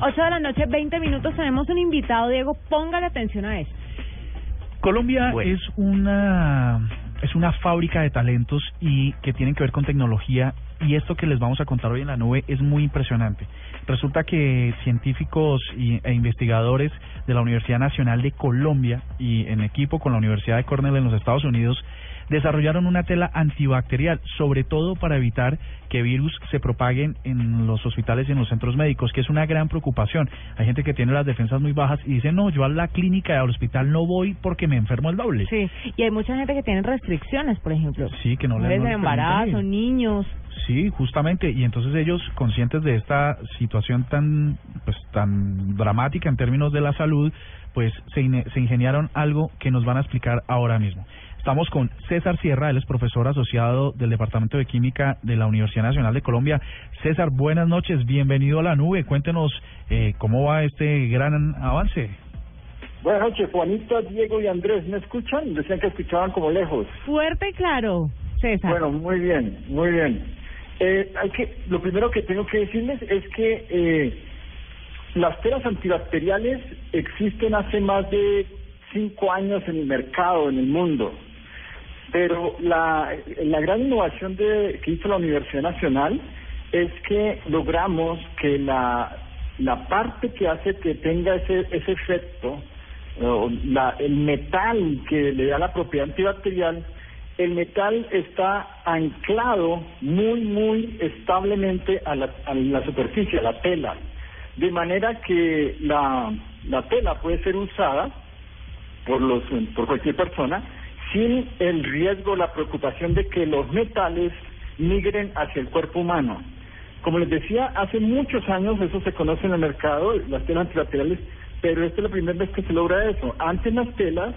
8 de la noche, 20 minutos. Tenemos un invitado, Diego. Póngale atención a eso. Colombia Bueno. es una es una fábrica de talentos y que tienen que ver con tecnología y esto que les vamos a contar hoy en la nube es muy impresionante. Resulta que científicos y- e investigadores de la Universidad Nacional de Colombia y en equipo con la Universidad de Cornell en los Estados Unidos desarrollaron una tela antibacterial, sobre todo para evitar que virus se propaguen en los hospitales y en los centros médicos, que es una gran preocupación. Hay gente que tiene las defensas muy bajas y dice, no, yo a la clínica y al hospital no voy porque me enfermo el doble. Sí, y hay mucha gente que tiene restricciones, por ejemplo. Sí, que no no les permiten embarazo, niños. Sí, justamente, y entonces ellos, conscientes de esta situación tan, pues, tan dramática en términos de la salud, pues se, se ingeniaron algo que nos van a explicar ahora mismo. Estamos con César Sierra, él es profesor asociado del Departamento de Química de la Universidad Nacional de Colombia. César, buenas noches, bienvenido a la nube. Cuéntenos eh, cómo va este gran avance. Buenas noches, Juanita, Diego y Andrés. ¿Me escuchan? Decían que escuchaban como lejos. Fuerte y claro, César. Bueno, muy bien, muy bien. Eh, hay que, lo primero que tengo que decirles es que eh, las telas antibacteriales existen hace más de cinco años en el mercado, en el mundo. Pero la, la gran innovación de, que hizo la Universidad Nacional es que logramos que la, la parte que hace que tenga ese, ese efecto, o la, el metal que le da la propiedad antibacterial, el metal está anclado muy, muy establemente a la, a la superficie, a la tela, de manera que la, la tela puede ser usada por, los, por cualquier persona sin el riesgo, la preocupación de que los metales migren hacia el cuerpo humano. Como les decía, hace muchos años eso se conoce en el mercado, las telas antibacteriales, pero esta es la primera vez que se logra eso. Antes las telas,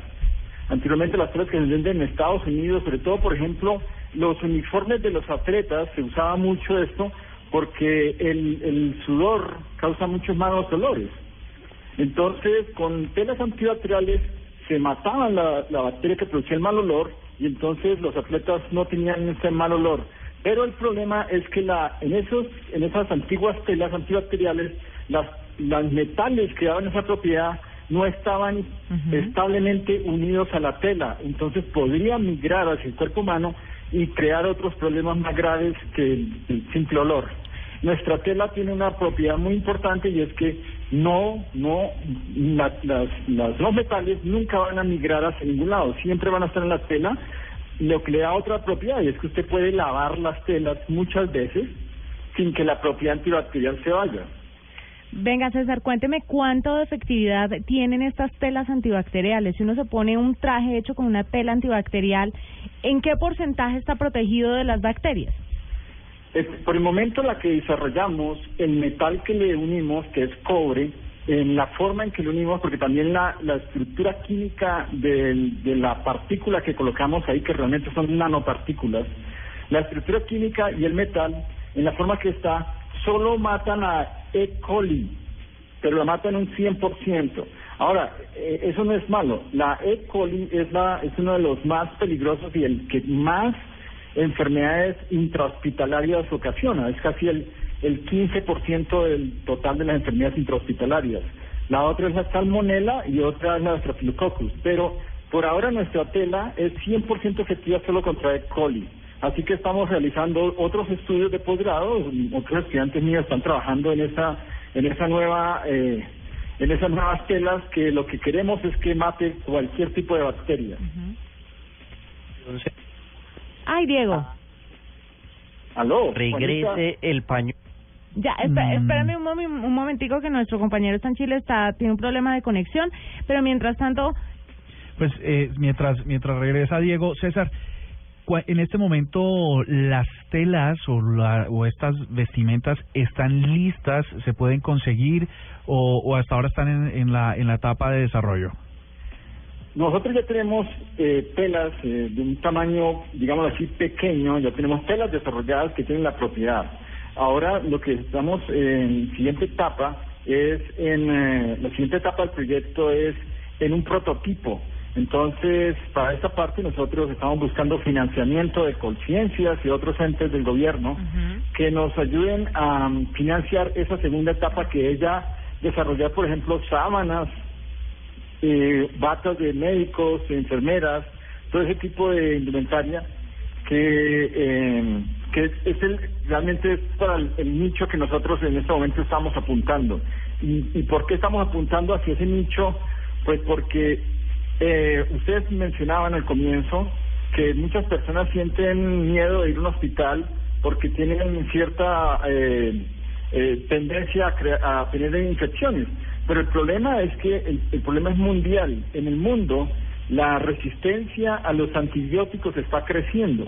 anteriormente las telas que se venden en Estados Unidos, sobre todo, por ejemplo, los uniformes de los atletas, se usaba mucho esto porque el, el sudor causa muchos malos olores. Entonces, con telas antibacteriales se mataban la, la bacteria que producía el mal olor y entonces los atletas no tenían ese mal olor. Pero el problema es que la, en esos, en esas antiguas telas antibacteriales, las, las metales que daban esa propiedad no estaban establemente unidos a la tela, entonces podría migrar hacia el cuerpo humano y crear otros problemas más graves que el, el simple olor. Nuestra tela tiene una propiedad muy importante y es que no, no, la- las, las, los metales nunca van a migrar hacia ningún lado, siempre van a estar en la tela, lo que le da otra propiedad y es que usted puede lavar las telas muchas veces sin que la propiedad antibacterial se vaya. Venga, César, cuénteme cuánto de efectividad tienen estas telas antibacteriales. Si uno se pone un traje hecho con una tela antibacterial, ¿en qué porcentaje está protegido de las bacterias? Por el momento la que desarrollamos, el metal que le unimos, que es cobre, en la forma en que lo unimos, porque también la, la estructura química del- de la partícula que colocamos ahí, que realmente son nanopartículas, la estructura química y el metal, en la forma que está, solo matan a E. coli, pero la matan un 100%. Ahora, eh, eso no es malo. La E. coli es, la, es uno de los más peligrosos y el que más enfermedades intrahospitalarias ocasiona. Es casi el, el 15% del total de las enfermedades intrahospitalarias. La otra es la salmonela y otra es la Staphylococcus. Pero por ahora nuestra tela es 100% efectiva solo contra E. coli. Así que estamos realizando otros estudios de posgrado. Otros estudiantes míos están trabajando en esa, en esa nueva, eh, en esas nuevas telas que lo que queremos es que mate cualquier tipo de bacteria. Ay, Diego. Aló. Regrese Juanita. el paño. Ya, Mm. espérame un, momi- un momentico que nuestro compañero está en Chile, está tiene un problema de conexión, pero mientras tanto, Pues eh, mientras mientras regresa Diego, César, cua- en este momento las telas o, la, o estas vestimentas están listas, se pueden conseguir o, o hasta ahora están en, en la en la etapa de desarrollo. Nosotros ya tenemos eh, telas eh, de un tamaño, digamos así, pequeño, ya tenemos telas desarrolladas que tienen la propiedad. Ahora lo que estamos en siguiente etapa es, en eh, la siguiente etapa del proyecto es en un prototipo. Entonces, para esta parte nosotros estamos buscando financiamiento de conciencias y otros entes del gobierno que nos ayuden a financiar esa segunda etapa que ella desarrollar, por ejemplo, sábanas, eh, batas de médicos, enfermeras, todo ese tipo de indumentaria que, eh, que es, el, realmente es para el, nicho que nosotros en este momento estamos apuntando. ¿Y, ¿Y por qué estamos apuntando hacia ese nicho? Pues porque eh, ustedes mencionaban al comienzo que muchas personas sienten miedo de ir a un hospital porque tienen cierta eh, eh, tendencia a, a tener infecciones. Pero el problema es que el, problema es mundial. En el mundo la resistencia a los antibióticos está creciendo.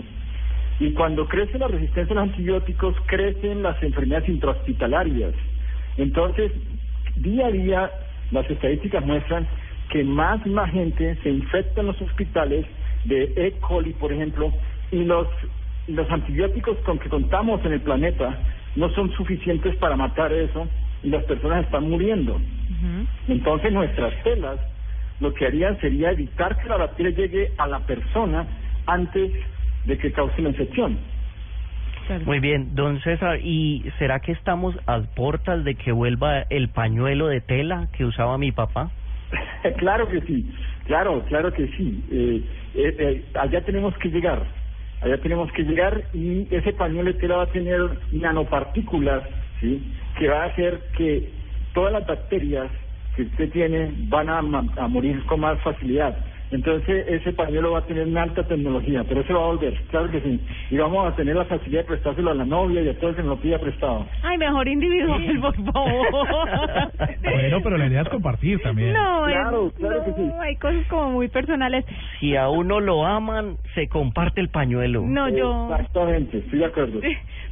Y cuando crece la resistencia a los antibióticos, crecen las enfermedades intrahospitalarias. Entonces, día a día, las estadísticas muestran que más y más gente se infecta en los hospitales de E. coli, por ejemplo, y los, los antibióticos con que contamos en el planeta no son suficientes para matar eso las personas están muriendo. Entonces nuestras telas lo que harían sería evitar que la bacteria llegue a la persona antes de que cause la infección. Muy bien, don César, ¿y será que estamos a puertas de que vuelva el pañuelo de tela que usaba mi papá? claro que sí, claro, claro que sí. Eh, eh, eh, allá tenemos que llegar, allá tenemos que llegar y ese pañuelo de tela va a tener nanopartículas, ¿sí? Que va a hacer que todas las bacterias que usted tiene van a, a morir con más facilidad. Entonces ese pañuelo va a tener una alta tecnología, pero se va a volver, claro que sí. Y vamos a tener la facilidad de prestárselo a la novia y a todo el que nos lo pida prestado. Ay, mejor individual, por favor. bueno, pero la idea es compartir también. No, claro, claro que sí. hay cosas como muy personales. Si a uno lo aman, se comparte el pañuelo. No, yo... Exactamente, estoy de acuerdo.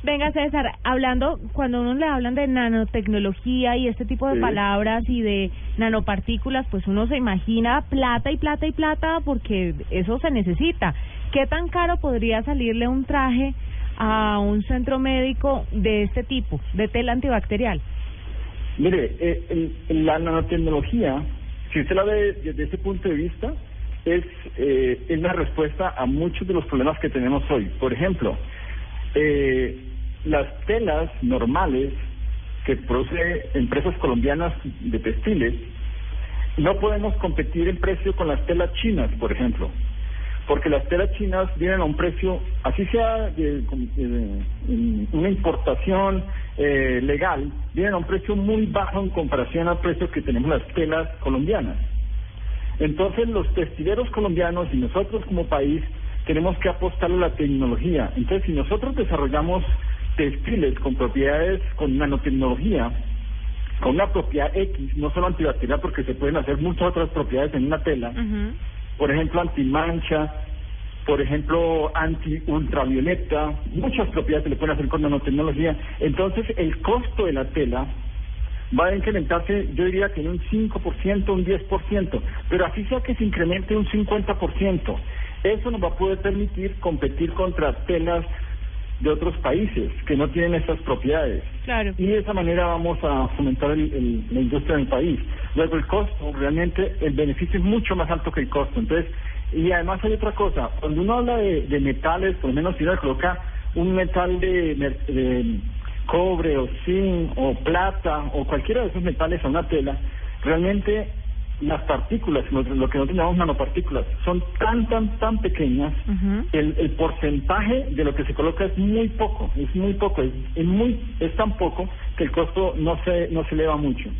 Venga, César, hablando, cuando uno le hablan de nanotecnología y este tipo de palabras y de nanopartículas, pues uno se imagina plata y plata y plata porque eso se necesita. ¿Qué tan caro podría salirle un traje a un centro médico de este tipo, de tela antibacterial? Mire, eh, la nanotecnología, si usted la ve desde ese punto de vista, es, eh, la respuesta a muchos de los problemas que tenemos hoy. Por ejemplo, eh, las telas normales que produce empresas colombianas de textiles, no podemos competir en precio con las telas chinas, por ejemplo, porque las telas chinas vienen a un precio, así sea de, una importación eh, legal, vienen a un precio muy bajo en comparación al precio que tenemos las telas colombianas. Entonces los textileros colombianos y nosotros como país tenemos que apostar a la tecnología. Entonces si nosotros desarrollamos textiles con propiedades, con nanotecnología, con una propiedad X, no solo antibacterial, porque se pueden hacer muchas otras propiedades en una tela, por ejemplo, antimancha, por ejemplo, anti-ultravioleta, muchas propiedades se le pueden hacer con nanotecnología. Entonces, el costo de la tela va a incrementarse, yo diría que en un 5%, un 10%, pero así sea que se incremente un 50%. Eso nos va a poder permitir competir contra telas de otros países que no tienen estas propiedades. Claro. Y de esa manera vamos a fomentar el, la industria del país. Luego el costo, realmente el beneficio es mucho más alto que el costo. Entonces, y además hay otra cosa, cuando uno habla de, de metales, por lo menos si uno coloca un metal de, de cobre o zinc o plata o cualquiera de esos metales a una tela, realmente las partículas, lo, que nosotros llamamos nanopartículas, son tan, tan, tan pequeñas, el, el porcentaje de lo que se coloca es muy poco, es muy poco, es, muy, es tan poco que el costo no se, no se eleva mucho.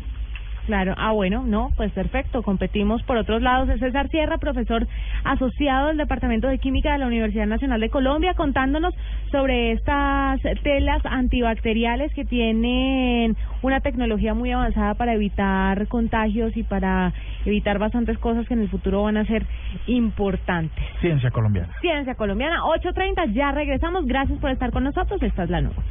Claro, ah bueno, no, pues perfecto, competimos por otros lados. Es César Sierra, profesor asociado del Departamento de Química de la Universidad Nacional de Colombia, contándonos sobre estas telas antibacteriales que tienen una tecnología muy avanzada para evitar contagios y para evitar bastantes cosas que en el futuro van a ser importantes. Ciencia colombiana. Ciencia colombiana, 8.30, ya regresamos. Gracias por estar con nosotros. Esta es la nueva.